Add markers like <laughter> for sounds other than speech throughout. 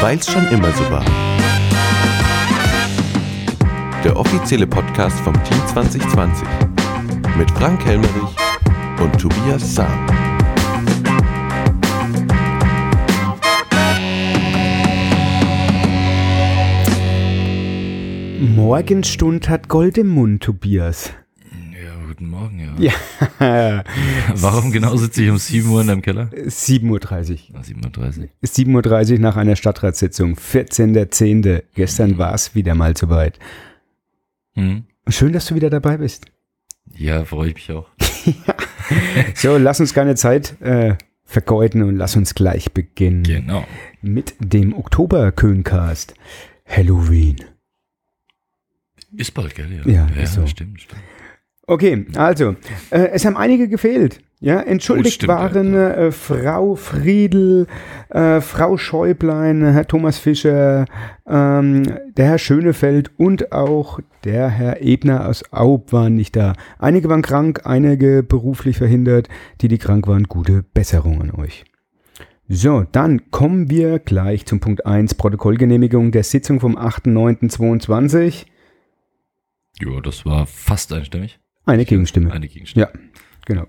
Weil's schon immer so war. Der offizielle Podcast vom Team 2020 mit Frank Helmerich und Tobias Sam. Morgenstund hat Gold im Mund, Tobias. Ja, guten Morgen, ja. Ja, <laughs> Warum genau sitze ich um 7 Uhr in deinem Keller? 7.30 Uhr. Ah, 7.30 Uhr. 7.30 Uhr nach einer Stadtratssitzung, 14.10. Gestern war es wieder mal soweit. Hm? Schön, dass du wieder dabei bist. Ja, freue ich mich auch. <laughs> So, lass uns keine Zeit äh, vergeuden und lass uns gleich beginnen Genau. mit dem Oktober-Köncast. Halloween. Ist bald, gell? Ja, ja ist so. stimmt, stimmt. Okay, also, äh, es haben einige gefehlt. Ja, entschuldigt Oh, stimmt, waren äh, Frau Friedl, äh, Frau Schäublein, Herr Thomas Fischer, ähm, der Herr Schönefeld und auch der Herr Ebner aus Aub waren nicht da. Einige waren krank, einige beruflich verhindert. Die, die krank waren, gute Besserung an euch. So, dann kommen wir gleich zum Punkt 1, Protokollgenehmigung der Sitzung vom 8.9.22. Ja, das war fast einstimmig. Eine Gegenstimme. Eine Gegenstimme. Ja, genau.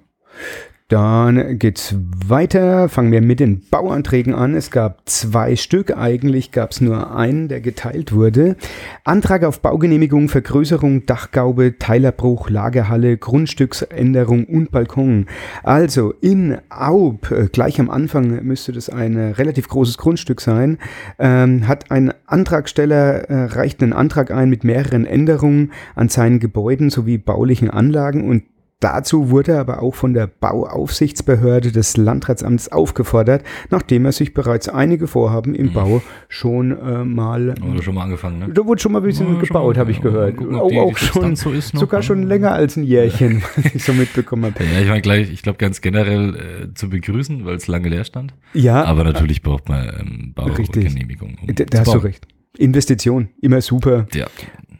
Dann geht's weiter. Fangen wir mit den Bauanträgen an. Es gab zwei Stück. Eigentlich gab es nur einen, der geteilt wurde. Antrag auf Baugenehmigung, Vergrößerung, Dachgaube, Teilerbruch, Lagerhalle, Grundstücksänderung und Balkon. Also in Aub, äh, gleich am Anfang müsste das ein äh, relativ großes Grundstück sein, ähm, hat ein Antragsteller äh, reicht einen Antrag ein mit mehreren Änderungen an seinen Gebäuden sowie baulichen Anlagen und Dazu wurde er aber auch von der Bauaufsichtsbehörde des Landratsamts aufgefordert, nachdem er sich bereits einige Vorhaben im Bau schon äh, mal. Wir schon mal angefangen, ne? Da wurde schon mal ein bisschen Ja, gebaut, habe ich gehört. Gucken, auch die- auch die schon, so sogar ne? schon länger als ein Jährchen, was ich so mitbekommen habe. Ja, ich meine gleich, ich glaube ganz generell äh, zu begrüßen, weil es lange leer stand. Ja, Aber natürlich braucht man ähm. Baugenehmigung. um da, da hast du recht. Investition, immer super. Ja,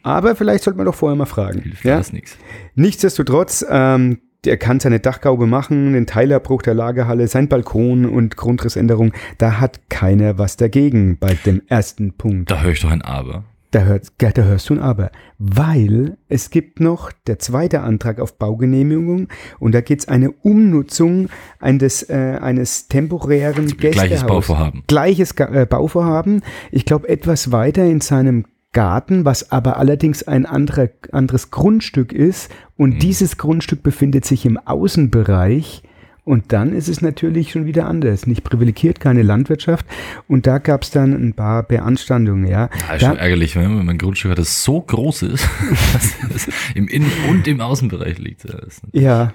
Aber vielleicht sollte man doch vorher mal fragen. hilft Ja? alles nichts. Nichtsdestotrotz, ähm, der kann seine Dachgaube machen, den Teilerbruch der Lagerhalle, sein Balkon und Grundrissänderung. Da hat keiner was dagegen bei dem ersten Punkt. Da höre ich doch ein Aber. Da, hört, da hörst du ein Aber. Weil es gibt noch der zweite Antrag auf Baugenehmigung und da geht es eine Umnutzung eines, äh, eines temporären Gleiches Gästehaus. Bauvorhaben. Gleiches äh, Bauvorhaben. Ich glaube etwas weiter in seinem Garten, was aber allerdings ein anderer, anderes Grundstück ist. Und dieses Grundstück befindet sich im Außenbereich. Und dann ist es natürlich schon wieder anders. Nicht privilegiert, keine Landwirtschaft. Und da gab es dann ein paar Beanstandungen, ja. Ja, ist Da- schon ärgerlich, wenn mein Grundstück hat, das so groß ist, <laughs> dass es im Innen- und im Außenbereich liegt. Ja, das ist- Ja,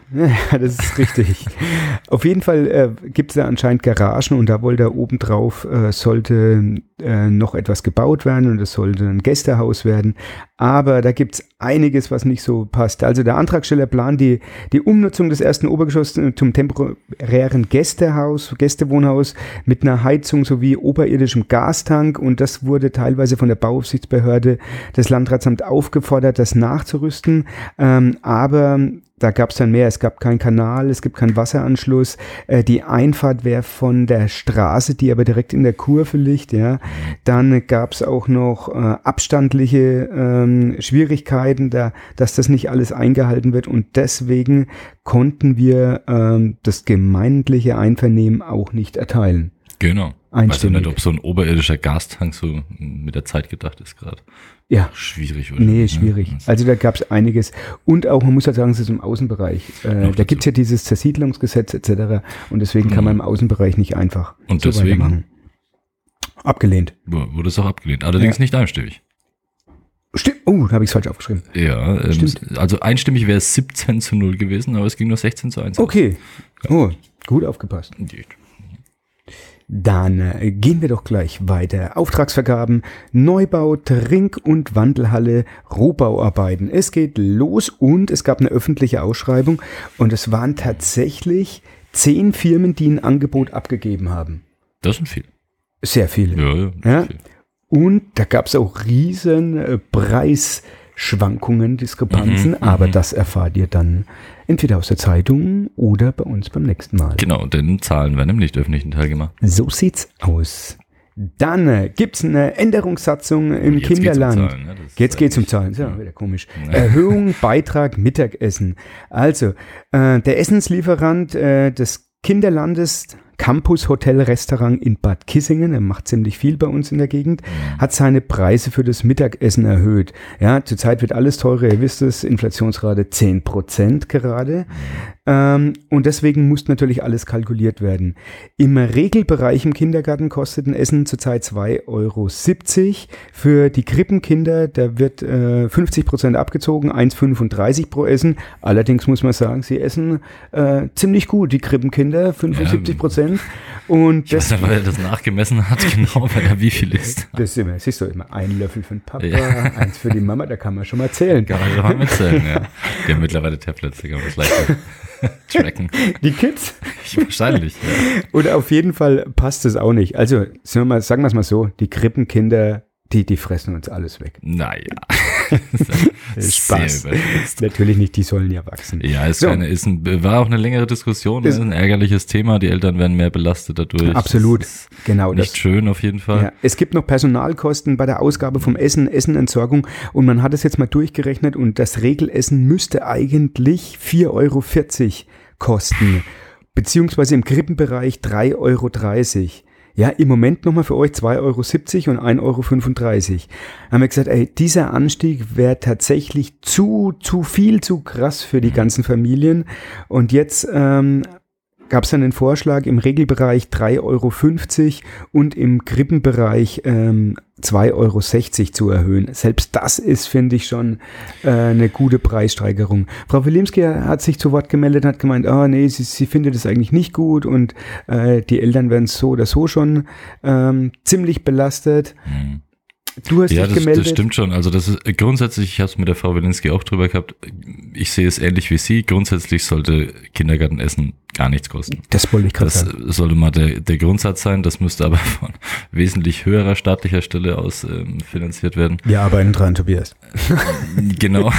das ist richtig. Auf jeden Fall äh, gibt es da anscheinend Garagen und da wollte er obendrauf, äh, sollte äh, noch etwas gebaut werden und es sollte ein Gästehaus werden. Aber da gibt es einiges, was nicht so passt. Also der Antragsteller plant die, die Umnutzung des ersten Obergeschosses zum temporären Gästehaus, Gästewohnhaus mit einer Heizung sowie oberirdischem Gastank und das wurde teilweise von der Bauaufsichtsbehörde des Landratsamts aufgefordert, das nachzurüsten. Ähm, aber da gab es dann mehr. Es gab keinen Kanal, es gibt keinen Wasseranschluss. Äh, die Einfahrt wäre von der Straße, die aber direkt in der Kurve liegt. Ja. Dann gab es auch noch äh, abstandliche ähm, Schwierigkeiten, da, dass das nicht alles eingehalten wird. Und deswegen konnten wir ähm, das gemeindliche Einvernehmen auch nicht erteilen. Genau. Weiß ja Einstimmig. nicht, ob so ein oberirdischer Gastank so mit der Zeit gedacht ist gerade. Ja. Schwierig, oder? Nee, Ja, schwierig. Also da gab es einiges. Und auch, man muss halt sagen, es ist im Außenbereich. Äh, da gibt es ja dieses Zersiedlungsgesetz etc. Und deswegen kann man im Außenbereich nicht einfach Und so deswegen? weitermachen. Abgelehnt. Wurde es auch abgelehnt. Allerdings Ja. nicht einstimmig. Stimmt. Oh, da habe ich es falsch aufgeschrieben. Ja, ähm, Stimmt. also einstimmig wäre es 17 zu 0 gewesen, aber es ging nur 16 zu 1. aus. Okay. Oh, gut aufgepasst. Gut. Dann äh, gehen wir doch gleich weiter. Auftragsvergaben, Neubau, Trink- und Wandelhalle, Rohbauarbeiten. Es geht los und es gab eine öffentliche Ausschreibung und es waren tatsächlich zehn Firmen, die ein Angebot abgegeben haben. Das sind viel. Sehr viele. Ja, ja. Ja. Viel. Und da gab es auch riesen äh, Preisschwankungen, Diskrepanzen, Mhm, aber mhm. das erfahrt ihr dann entweder aus der Zeitung oder bei uns beim nächsten Mal. Genau, denn Zahlen werden im nicht öffentlichen Teil gemacht. So sieht's aus. Dann äh, gibt es eine Änderungssatzung im Jetzt geht's um Kinderland. Zahlen, ne? Jetzt geht's um Zahlen. Ja wieder komisch. Ja. Erhöhung, <laughs> Beitrag, Mittagessen. Also, äh, der Essenslieferant äh, des Kinderlandes Campus Hotel Restaurant in Bad Kissingen, er macht ziemlich viel bei uns in der Gegend, hat seine Preise für das Mittagessen erhöht. Ja, zurzeit wird alles teurer, ihr wisst es, Inflationsrate 10% gerade. Ähm, und deswegen muss natürlich alles kalkuliert werden. Im Regelbereich im Kindergarten kostet ein Essen zurzeit 2,70 Euro. Für die Krippenkinder, da wird äh, 50% abgezogen, 1,35 pro Essen. Allerdings muss man sagen, sie essen äh, ziemlich gut, die Krippenkinder, 75 Prozent. Und Ich weiß das, nicht, weil er das nachgemessen hat, <laughs> genau, weil er wie viel ist. das ist immer, siehst du immer, ein Löffel für den Papa, Ja. eins für die Mama, da kann man schon mal zählen. Kann man mal mitzählen, ja. Die haben mittlerweile Tablets, da kann man das leichter <laughs> tracken. Die Kids. Ich, wahrscheinlich, ja. Und auf jeden Fall passt es auch nicht. Also, sagen wir mal- sagen wir es mal so, die Krippenkinder, die, die fressen uns alles weg. Naja. <laughs> Spaß. Natürlich nicht, die sollen ja wachsen. Ja, ist So. keine, ist ein, war auch eine längere Diskussion, Ist- ist ein ärgerliches Thema. Die Eltern werden mehr belastet dadurch. Absolut. Genau nicht das. schön auf jeden Fall. Ja, es gibt noch Personalkosten bei der Ausgabe vom Essen, Essenentsorgung und man hat es jetzt mal durchgerechnet und das Regelessen müsste eigentlich 4,40 Euro kosten, beziehungsweise im Krippenbereich 3,30 Euro. Ja, im Moment nochmal für euch 2,70 Euro und 1,35 Euro. Haben wir gesagt, ey, dieser Anstieg wäre tatsächlich zu, zu viel, zu krass für die ganzen Familien. Und jetzt ähm, gab es dann den Vorschlag, im Regelbereich 3,50 Euro und im Krippenbereich ähm, 2,60 Euro zu erhöhen. Selbst das ist, finde ich, schon äh, eine gute Preissteigerung. Frau Wilimski hat sich zu Wort gemeldet, hat gemeint, ah nee, sie, sie findet es eigentlich nicht gut und äh, die Eltern werden so oder so schon ähm, ziemlich belastet. Mhm. Du hast Ja, dich das, gemeldet. das stimmt schon. Also das ist äh, grundsätzlich, ich habe es mit der Frau Wilinski auch drüber gehabt. Ich sehe es ähnlich wie Sie. Grundsätzlich sollte Kindergartenessen gar nichts kosten. Das wollte ich gerade Das sagen. äh, sollte mal der, der Grundsatz sein. Das müsste aber von wesentlich höherer staatlicher Stelle aus ähm, finanziert werden. Wir arbeiten dran, Tobias. <laughs> Genau.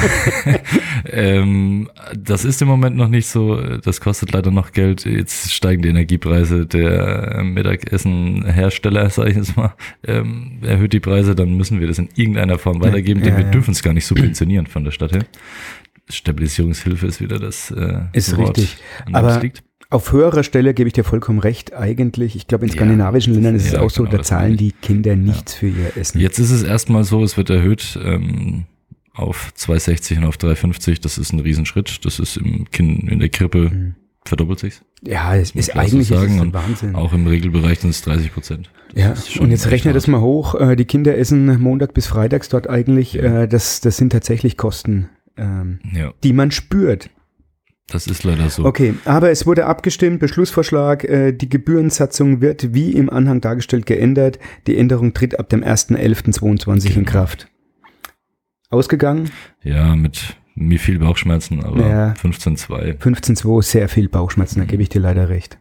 <laughs> ähm, das ist im Moment noch nicht so. Das kostet leider noch Geld. Jetzt steigen die Energiepreise. Der Mittagessenhersteller, sage ich jetzt mal, ähm, erhöht die Preise. Dann müssen wir das in irgendeiner Form weitergeben, denn ja, wir ja. dürfen es gar nicht <clears throat> subventionieren von der Stadt her. Stabilisierungshilfe ist wieder das äh, Ist Wort, richtig. es Aber liegt. Auf höherer Stelle gebe ich dir vollkommen recht. Eigentlich, ich glaube, in Ja, skandinavischen Ländern ist es ja, auch so, genau, da das zahlen die Kinder nichts für ihr Essen. Jetzt ist es erstmal so, es wird erhöht ähm, auf 2,60 und auf 3,50. Das ist ein Riesenschritt. Das ist im kind, in der Krippe Mhm. verdoppelt sich's. Ja, es ist man so eigentlich sagen. ist es Und Wahnsinn. Auch im Regelbereich sind es 30 Prozent. ja, und jetzt rechne das mal hoch. Äh, die Kinder essen Montag bis Freitags dort eigentlich. Ja. Äh, das, das sind tatsächlich Kosten, ähm, Ja, die man spürt. das ist leider so. Okay, aber es wurde abgestimmt, Beschlussvorschlag, äh, die Gebührensatzung wird wie im Anhang dargestellt geändert. Die Änderung tritt ab dem 1.11.22 in Genau. Kraft. Ausgegangen? Ja, mit mir viel Bauchschmerzen, aber Ja. 15,2. 15.2, sehr viel Bauchschmerzen, da gebe ich dir leider recht.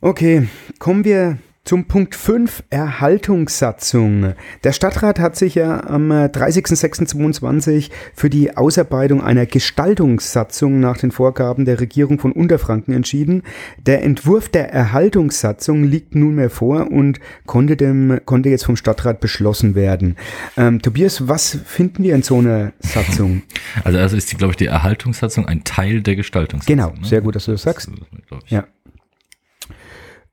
Okay, kommen wir zum Punkt 5, Erhaltungssatzung. Der Stadtrat hat sich ja am äh, 30.06.22 für die Ausarbeitung einer Gestaltungssatzung nach den Vorgaben der Regierung von Unterfranken entschieden. Der Entwurf der Erhaltungssatzung liegt nunmehr vor und konnte, dem, konnte jetzt vom Stadtrat beschlossen werden. Ähm, Tobias, was finden wir in so einer Satzung? Also also ist, die, glaube ich, die Erhaltungssatzung ein Teil der Gestaltungssatzung. Genau, ne? sehr gut, dass du das sagst. Das ich. Ja.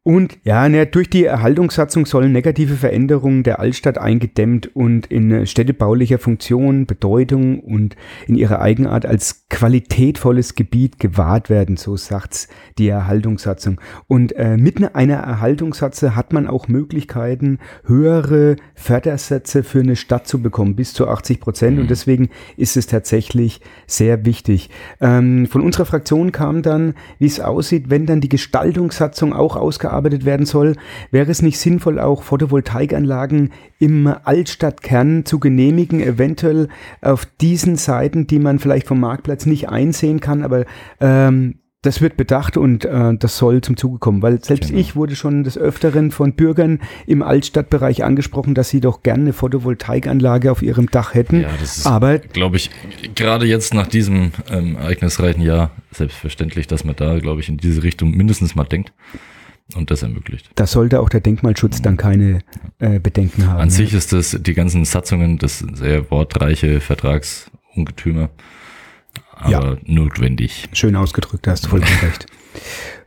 Und ja, ne, durch die Erhaltungssatzung sollen negative Veränderungen der Altstadt eingedämmt und in äh, städtebaulicher Funktion, Bedeutung und in ihrer Eigenart als qualitätvolles Gebiet gewahrt werden, so sagt's die Erhaltungssatzung. Und äh, mit ne- einer Erhaltungssatze hat man auch Möglichkeiten, höhere Fördersätze für eine Stadt zu bekommen, bis zu 80 Prozent. Und deswegen ist es tatsächlich sehr wichtig. Ähm, von unserer Fraktion kam dann, wie es aussieht, wenn dann die Gestaltungssatzung auch ausgearbeitet werden soll, wäre es nicht sinnvoll, auch Photovoltaikanlagen im Altstadtkern zu genehmigen, eventuell auf diesen Seiten, die man vielleicht vom Marktplatz nicht einsehen kann, aber ähm, das wird bedacht und äh, das soll zum Zuge kommen, weil selbst Genau. ich wurde schon des Öfteren von Bürgern im Altstadtbereich angesprochen, dass sie doch gerne eine Photovoltaikanlage auf ihrem Dach hätten. Ja, das ist, aber glaube ich, gerade jetzt nach diesem ähm, ereignisreichen Jahr selbstverständlich, dass man da, glaube ich, in diese Richtung mindestens mal denkt. Und das ermöglicht. Da sollte auch der Denkmalschutz dann keine äh, Bedenken haben. An sich ist das, die ganzen Satzungen, das sehr wortreiche Vertragsungetüme, aber Ja. notwendig. Schön ausgedrückt, da hast du vollkommen recht.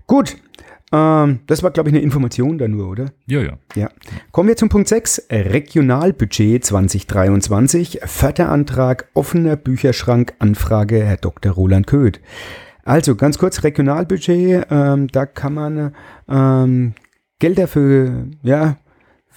Gut, ähm, das war, glaube ich, eine Information da nur, oder? Ja, ja. Ja. Kommen wir zum Punkt 6. Regionalbudget 2023. Förderantrag offener Bücherschrank. Anfrage Herr Dr. Roland Köth. Also ganz kurz Regionalbudget. Ähm, da kann man ähm, Gelder für, ja,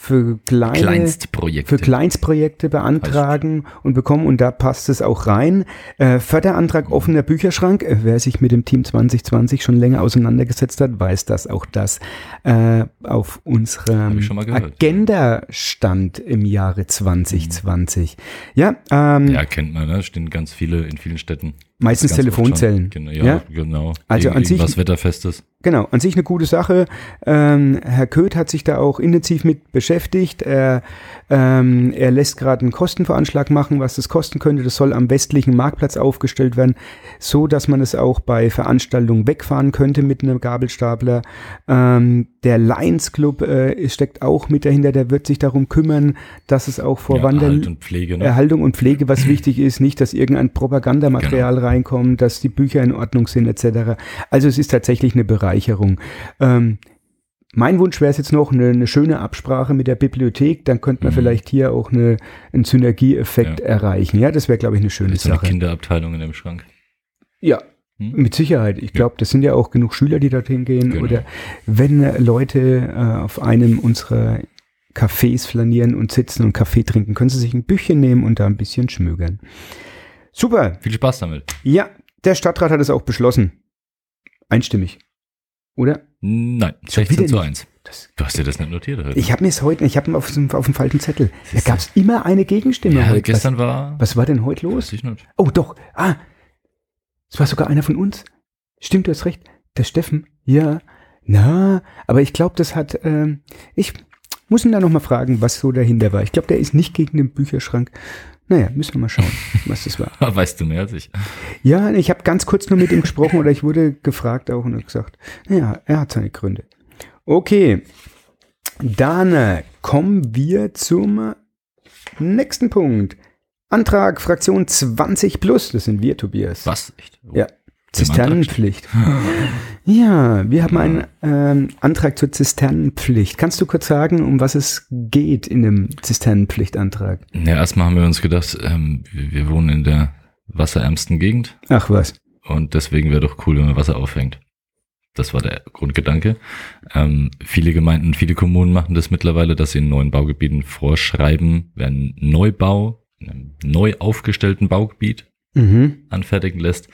für kleine, Kleinstprojekte. für Kleinstprojekte beantragen und bekommen und da passt es auch rein. Äh, Förderantrag offener Bücherschrank. Äh, wer sich mit dem Team 2020 schon länger auseinandergesetzt hat, weiß, dass auch das äh, auf unserem. Agenda stand im Jahre 2020. Ja, ähm, ja, kennt man, ne? Stehen ganz viele in vielen Städten. Meistens Telefonzellen. Genau, ja, Ja? genau. Also Irgend- an sich- irgendwas Wetterfestes. Genau, an sich eine gute Sache. Ähm, Herr Köth hat sich da auch intensiv mit beschäftigt. Er, ähm, er lässt gerade einen Kostenveranschlag machen, was das kosten könnte. Das soll am westlichen Marktplatz aufgestellt werden, so dass man es auch bei Veranstaltungen wegfahren könnte mit einem Gabelstapler. Ähm, der Lions Club äh, steckt auch mit dahinter. Der wird sich darum kümmern, dass es auch vor ja, Wandern Erhalt und Pflege, ne? Erhaltung und Pflege, was wichtig ist, nicht, dass irgendein Propagandamaterial Genau. reinkommt, dass die Bücher in Ordnung sind, etc. Also es ist tatsächlich eine Bereicherung. Ähm, mein Wunsch wäre es jetzt noch eine, eine schöne Absprache mit der Bibliothek, dann könnte man Mhm. vielleicht hier auch eine, einen Synergieeffekt Ja. erreichen. Ja, das wäre, glaube ich, eine schöne so eine Sache. Kinderabteilung in dem Schrank. Ja, Hm? mit Sicherheit. Ich glaube, das sind ja auch genug Schüler, die dorthin gehen. Genau. Oder wenn äh, Leute äh, auf einem unserer Cafés flanieren und sitzen und Kaffee trinken, können sie sich ein Büchchen nehmen und da ein bisschen schmögern. Super. Viel Spaß damit. Ja, der Stadtrat hat es auch beschlossen. Einstimmig. Oder? Nein, Schon 16 wieder zu nicht. 1. Das, Du hast dir das nicht notiert heute. ich habe mir es heute, ich habe auf, dem- auf dem falschen Zettel. Da gab es immer eine Gegenstimme ja, heute. gestern war. Was, was war denn heute los? Weiß ich nicht. Oh, doch. Ah, es war sogar einer von uns. Stimmt, du hast recht. Der Steffen. Ja. Na, aber ich glaube, das hat, ähm, ich muss ihn da nochmal fragen, was so dahinter war. Ich glaube, der ist nicht gegen den Bücherschrank. Naja, müssen wir mal schauen, <laughs> was das war. Weißt du mehr als ich. Ja, ich habe ganz kurz nur mit ihm gesprochen oder ich wurde gefragt auch und gesagt, ja, er hat seine Gründe. Okay, dann äh, kommen wir zum nächsten Punkt. Antrag Fraktion 20 plus, das sind wir, Tobias. Was? Echt? Oh. Ja. Zisternenpflicht. <laughs> Ja, wir haben einen ähm, Antrag zur Zisternenpflicht. Kannst du kurz sagen, um was es geht in dem Zisternenpflichtantrag? Ja, erstmal haben wir uns gedacht, ähm, wir wohnen in der wasserärmsten Gegend Ach was. und deswegen wäre doch cool, wenn man Wasser aufhängt. Das war der Grundgedanke. Ähm, viele Gemeinden, viele Kommunen machen das mittlerweile, dass sie in neuen Baugebieten vorschreiben, wer einen Neubau, in einem neu aufgestellten Baugebiet Mhm. anfertigen lässt,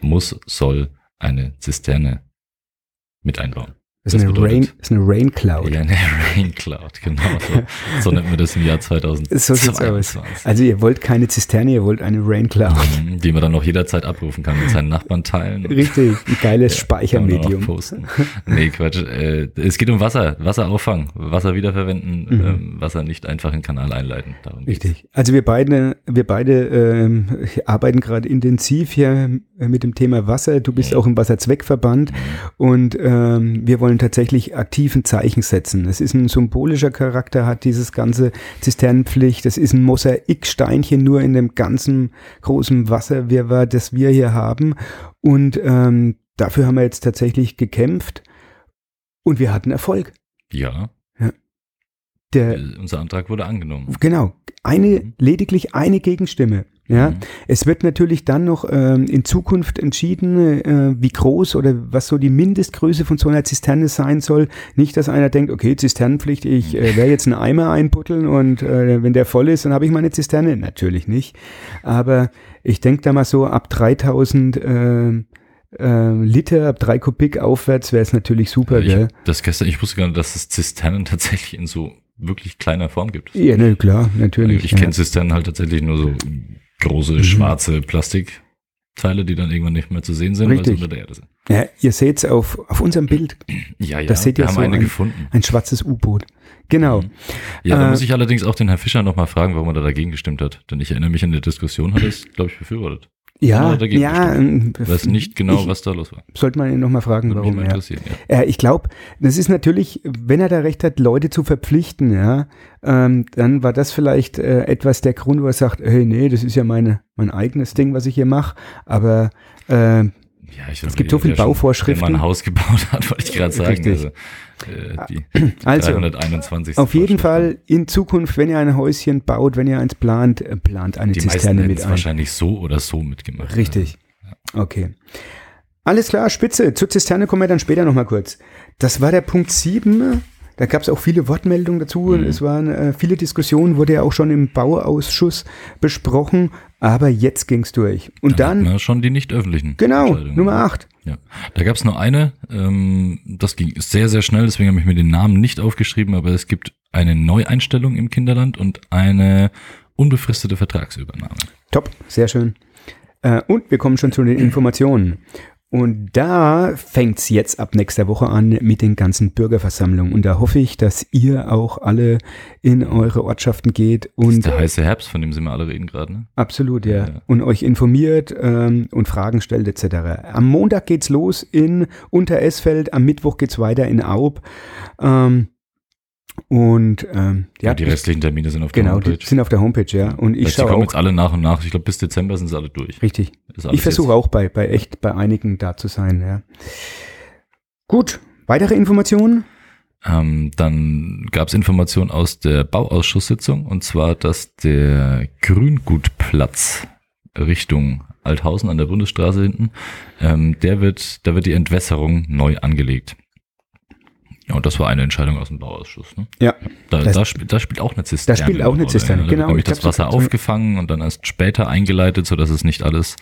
muss, soll eine Zisterne mit einbauen. Das ist, eine Rain, ist eine Rain Cloud. Ja, eine <laughs> Rain Cloud, genau. So, so nennt man das im Jahr <laughs> So sieht's aus. 2022. Also ihr wollt keine Zisterne, ihr wollt eine Rain Cloud. Mhm, Die man dann auch jederzeit abrufen kann mit seinen Nachbarn teilen. Richtig, ein geiles <laughs> noch Speichermedium. posten. Nee, Quatsch. Äh, es geht um Wasser, Wasserauffang, Wasser wiederverwenden, Mhm. ähm, Wasser nicht einfach in Kanal einleiten. Darum geht's. Richtig. Also wir beide, wir beide ähm, arbeiten gerade intensiv hier mit dem Thema Wasser. Du bist Mhm. auch im Wasserzweckverband und ähm, wir wollen tatsächlich aktiven Zeichen setzen. Es ist ein symbolischer Charakter, hat dieses ganze Zisternenpflicht. Das ist ein Mosaiksteinchen nur in dem ganzen großen Wasserwirrwarr, das wir hier haben. Und ähm, dafür haben wir jetzt tatsächlich gekämpft und wir hatten Erfolg. Ja, Der, unser Antrag wurde angenommen. Genau, eine, Mhm. lediglich eine Gegenstimme. Ja, Mhm. es wird natürlich dann noch ähm, in Zukunft entschieden, äh, wie groß oder was so die Mindestgröße von so einer Zisterne sein soll. Nicht, dass einer denkt, okay, Zisternenpflicht, ich äh, werde jetzt einen Eimer einputteln und äh, wenn der voll ist, dann habe ich meine Zisterne. Natürlich nicht. Aber ich denke da mal so ab 3000 äh, äh, Liter, ab drei Kubik aufwärts wäre es natürlich super, ich, das gestern, ich wusste gar nicht, dass es Zisternen <laughs> tatsächlich in so wirklich kleiner Form gibt. Ja, ne, klar, natürlich. ich ja. kenne Zisternen halt tatsächlich nur so große, Mhm. schwarze Plastikteile, die dann irgendwann nicht mehr zu sehen sind, weil Richtig. sie unter der Erde sind. Ja, ihr seht auf, auf unserem Bild Ja, ja, Das seht ihr wir haben so eine ein- gefunden. ein schwarzes U-Boot. Genau. Ja, da Äh, muss ich allerdings auch den Herrn Fischer nochmal fragen, warum er da dagegen gestimmt hat. Denn ich erinnere mich an die Diskussion, hat er es, glaube ich, befürwortet. Ja, dagegen ja, ähm, Weiß nicht genau, ich- was da los war. Sollte man ihn nochmal fragen, Würde mich warum. mal Ja. interessieren. Ja. Äh, ich glaube, das ist natürlich, wenn er da recht hat, Leute zu verpflichten, ja, ähm, dann war das vielleicht äh, etwas der Grund, wo er sagt, hey, nee, das ist ja meine, mein eigenes Ding, was ich hier mache. Aber äh, Ja, ich Es gibt so viel wer schon- Bauvorschriften. Wenn man ein Haus gebaut hat, wollte ich gerade sagen. Richtig. Also, äh, die Also, 321. auf jeden. Fall in Zukunft, wenn ihr ein Häuschen baut, wenn ihr eins plant, äh, plant eine Die Zisterne mit ein. wahrscheinlich so oder so mitgemacht. Richtig. Okay. Alles klar, Spitze. Zur Zisterne kommen wir dann später nochmal kurz. Das war der Punkt 7. Da gab es auch viele Wortmeldungen dazu. Mhm. Es waren äh, viele Diskussionen, wurde ja auch schon im Bauausschuss besprochen. Aber jetzt ging's durch. Und Dann, dann, schon die nicht öffentlichen. genau. Nummer 8. Ja. Da gab es nur eine, ähm, das ging sehr, sehr schnell, deswegen habe ich mir den Namen nicht aufgeschrieben, aber es gibt eine Neueinstellung im Kinderland und eine unbefristete Vertragsübernahme. Top, sehr schön. Äh, und wir kommen schon zu den Informationen. Und da fängt's jetzt ab nächster Woche an mit den ganzen Bürgerversammlungen. Und da hoffe ich, dass ihr auch alle in eure Ortschaften geht Das und ist der heiße Herbst, von dem Sie mal alle reden gerade. Ne? Absolut, ja. Ja. Und euch informiert ähm, und Fragen stellt etc. Am Montag geht's los in Unteresfeld, am Mittwoch geht's weiter in Aub. Ähm, und ähm, ja, Ja, die restlichen Termine sind auf der genau, die Homepage. sind auf der Homepage, ja. Und ich Vielleicht, die schaue kommen auch, jetzt alle nach und nach. Ich glaube, bis Dezember sind sie alle durch. richtig. Ich versuche auch bei, bei echt bei einigen da zu sein, ja. Gut, weitere Informationen? Ähm, dann gab es Informationen aus der Bauausschusssitzung und zwar, dass der Grüngutplatz Richtung Althausen an der Bundesstraße hinten, ähm, der wird, da wird die Entwässerung neu angelegt. Ja, und das war eine Entscheidung aus dem Bauausschuss. Ne? Ja. Da, Das- da, spielt, da spielt auch eine Zisterne. Da spielt auch eine Zisterne. Da genau. wird nämlich Ich das Wasser so- aufgefangen und dann erst später eingeleitet, sodass es nicht alles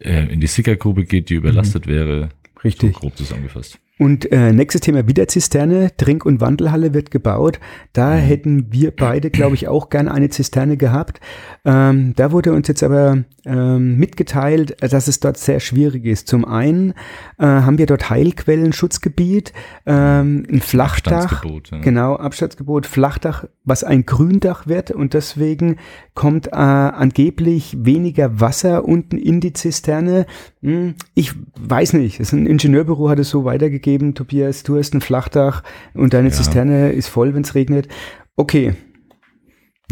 äh, in die Sickergrube geht, die überlastet wäre. So Richtig. grob zusammengefasst. Und äh, nächstes Thema wieder Zisterne, Trink- und Wandelhalle wird gebaut. Da Mhm. hätten wir beide, glaube ich, auch gern eine Zisterne gehabt. Ähm, da wurde uns jetzt aber ähm, mitgeteilt, dass es dort sehr schwierig ist. Zum einen äh, haben wir dort Heilquellenschutzgebiet, ähm, ein Flachdach, ja. genau Abstandsgebot, Flachdach, was ein Gründach wird und deswegen kommt äh, angeblich weniger Wasser unten in die Zisterne. Hm, ich weiß nicht, das ist ein Ingenieurbüro hat es so weitergegeben, Tobias, du hast ein Flachdach und deine Ja. Zisterne ist voll, wenn es regnet. Okay,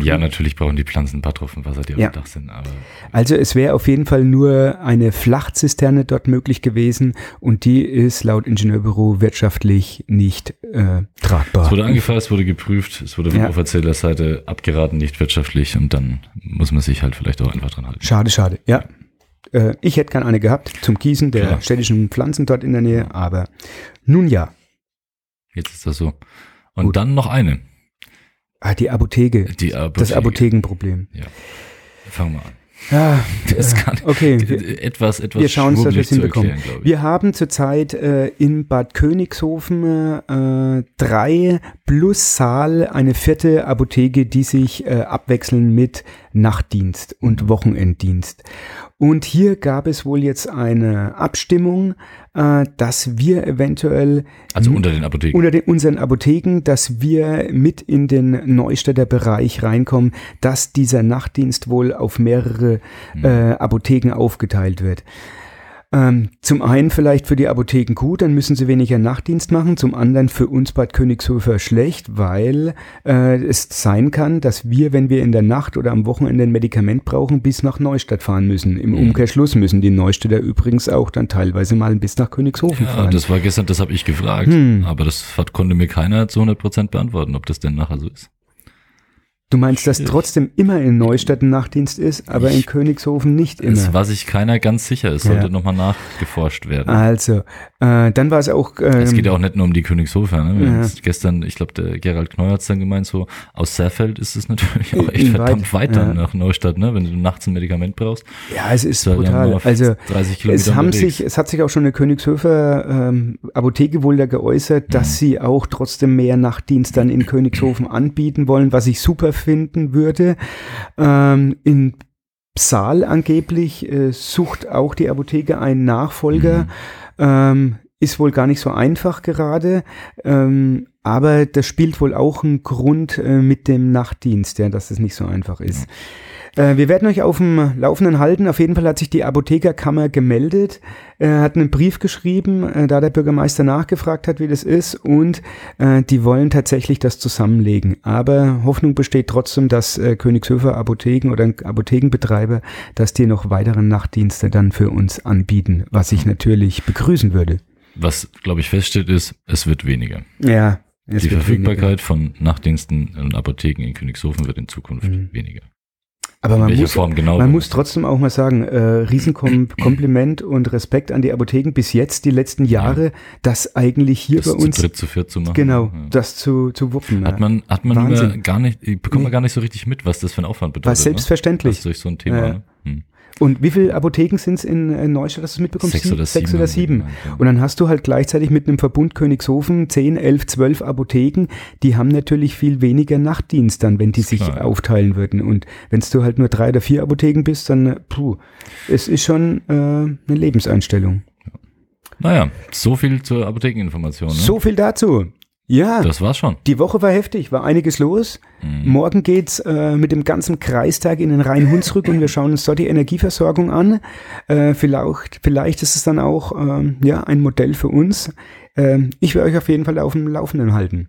Ja, natürlich brauchen die Pflanzen ein paar Tropfen Wasser, die auf Ja. dem Dach sind, aber also es wäre auf jeden Fall nur eine Flachzisterne dort möglich gewesen und die ist laut Ingenieurbüro wirtschaftlich nicht äh, tragbar. es wurde angefasst, wurde geprüft, es wurde von Ja. offizieller Seite abgeraten, nicht wirtschaftlich und dann muss man sich halt vielleicht auch einfach dran halten. Schade, schade. Ja. Äh, ich hätte gern eine gehabt zum Gießen der Klar. städtischen Pflanzen dort in der Nähe, aber nun ja. Jetzt ist das so. Und Gut. dann noch eine. Ah, die Apotheke. Die Apotheke. Das Apothekenproblem. Ja. Fangen wir an. Ja, Das äh, kann okay. Wir, <laughs> etwas, etwas wir schauen uns, dass wir es hinbekommen. erklären, glaube ich. Wir haben zurzeit äh, in Bad Königshofen äh, drei plus Saal eine vierte Apotheke, die sich äh, abwechseln mit Nachtdienst und Wochenenddienst. Und hier gab es wohl jetzt eine Abstimmung, äh, dass wir eventuell Also unter den Apotheken. unter den, unseren Apotheken, dass wir mit in den Neustädter Bereich reinkommen, dass dieser Nachtdienst wohl auf mehrere Hm. äh, Apotheken aufgeteilt wird. Ähm, zum einen vielleicht für die Apotheken gut, dann müssen sie weniger Nachtdienst machen. Zum anderen für uns Bad Königshofer schlecht, weil äh, es sein kann, dass wir, wenn wir in der Nacht oder am Wochenende ein Medikament brauchen, bis nach Neustadt fahren müssen. Im Mhm. Umkehrschluss müssen die Neustädter übrigens auch dann teilweise mal bis nach Königshofen ja, fahren. das war gestern, das habe ich gefragt, Hm. aber das hat, konnte mir keiner zu 100% beantworten, ob das denn nachher so ist. Du meinst, dass trotzdem immer in Neustadt ein Nachtdienst ist, aber in Königshofen nicht immer. war sich keiner ganz sicher, es Ja. sollte nochmal nachgeforscht werden. Also, äh, dann war es auch. Ähm, Es geht ja auch nicht nur um die Königshofer. Ne? Ja. Gestern, ich glaube, der Gerald Kneu hat es dann gemeint, so aus Serfeld ist es natürlich auch In echt verdammt weit, weit, dann ja. nach Neustadt, ne? wenn du nachts ein Medikament brauchst. ja, es ist brutal. Also 30 Kilometer es haben sich, es hat sich auch schon eine Königshöfer ähm, Apotheke wohl da geäußert, dass Mhm. sie auch trotzdem mehr Nachtdienst dann in Königshofen anbieten wollen, was ich super finden würde. Ähm, in Saal angeblich äh, sucht auch die Apotheke einen Nachfolger. Mhm. Ähm, ist wohl gar nicht so einfach gerade. Ähm, aber das spielt wohl auch einen Grund äh, mit dem Nachtdienst, ja, dass es nicht so einfach ist. Äh, wir werden euch auf dem Laufenden halten. Auf jeden Fall hat sich die Apothekerkammer gemeldet, äh, hat einen Brief geschrieben, äh, da der Bürgermeister nachgefragt hat, wie das ist und äh, die wollen tatsächlich das zusammenlegen. Aber Hoffnung besteht trotzdem, dass äh, Königshöfer Apotheken oder Apothekenbetreiber, dass die noch weitere Nachtdienste dann für uns anbieten, was ich natürlich begrüßen würde. Was, glaube ich, feststeht, ist, es wird weniger. Ja. Die Verfügbarkeit von Nachtdiensten und Apotheken in Königshofen wird in Zukunft Mhm. weniger. Aber man muss, genau? man muss trotzdem auch mal sagen, äh, Riesenkompliment <clears throat> und Respekt an die Apotheken bis jetzt, die letzten Jahre, das eigentlich hier das bei zu uns, dritt, zu viert zu machen. genau, Ja. das zu, zu wuppen. Hat ja. man, hat man gar nicht, bekommt man gar nicht so richtig mit, was das für ein Aufwand bedeutet. War selbstverständlich. Ne? Das ist durch so ein Thema. Ja. ne? Hm. Und wie viele Apotheken sind es in äh, Neustadt, dass du es mitbekommst? Sechs oder Sechs sieben oder haben wir sieben. Und dann hast du halt gleichzeitig mit einem Verbund Königshofen 10, 11, 12 Apotheken, die haben natürlich viel weniger Nachtdienst dann, wenn die sich Klar, aufteilen würden. Und wenn du halt nur drei oder vier Apotheken bist, dann, äh, puh, es ist schon äh, eine Lebenseinstellung. Naja, so viel zur Apothekeninformation. Ne? So viel dazu. Ja, Das war's schon. die Woche war heftig, war einiges los. Mhm. Morgen geht's äh, mit dem ganzen Kreistag in den Rhein-Hunsrück und wir schauen uns dort die Energieversorgung an. Äh, vielleicht, vielleicht ist es dann auch ähm, ja, ein Modell für uns. Ähm, ich werde euch auf jeden Fall auf dem Laufenden halten.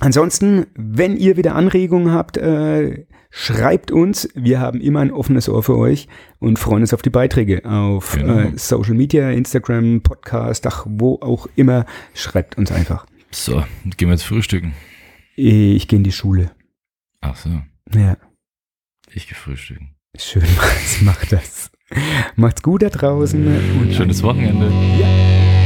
Ansonsten, wenn ihr wieder Anregungen habt, äh, schreibt uns. Wir haben immer ein offenes Ohr für euch und freuen uns auf die Beiträge auf Genau. äh, Social Media, Instagram, Podcast, ach, wo auch immer. Schreibt uns einfach. So, gehen wir jetzt frühstücken. Ich gehe in die Schule. Ach so, Ja. ich gehe frühstücken. Schön, <laughs> macht das. Macht's gut da draußen. Und Schönes Wochenende. Ja.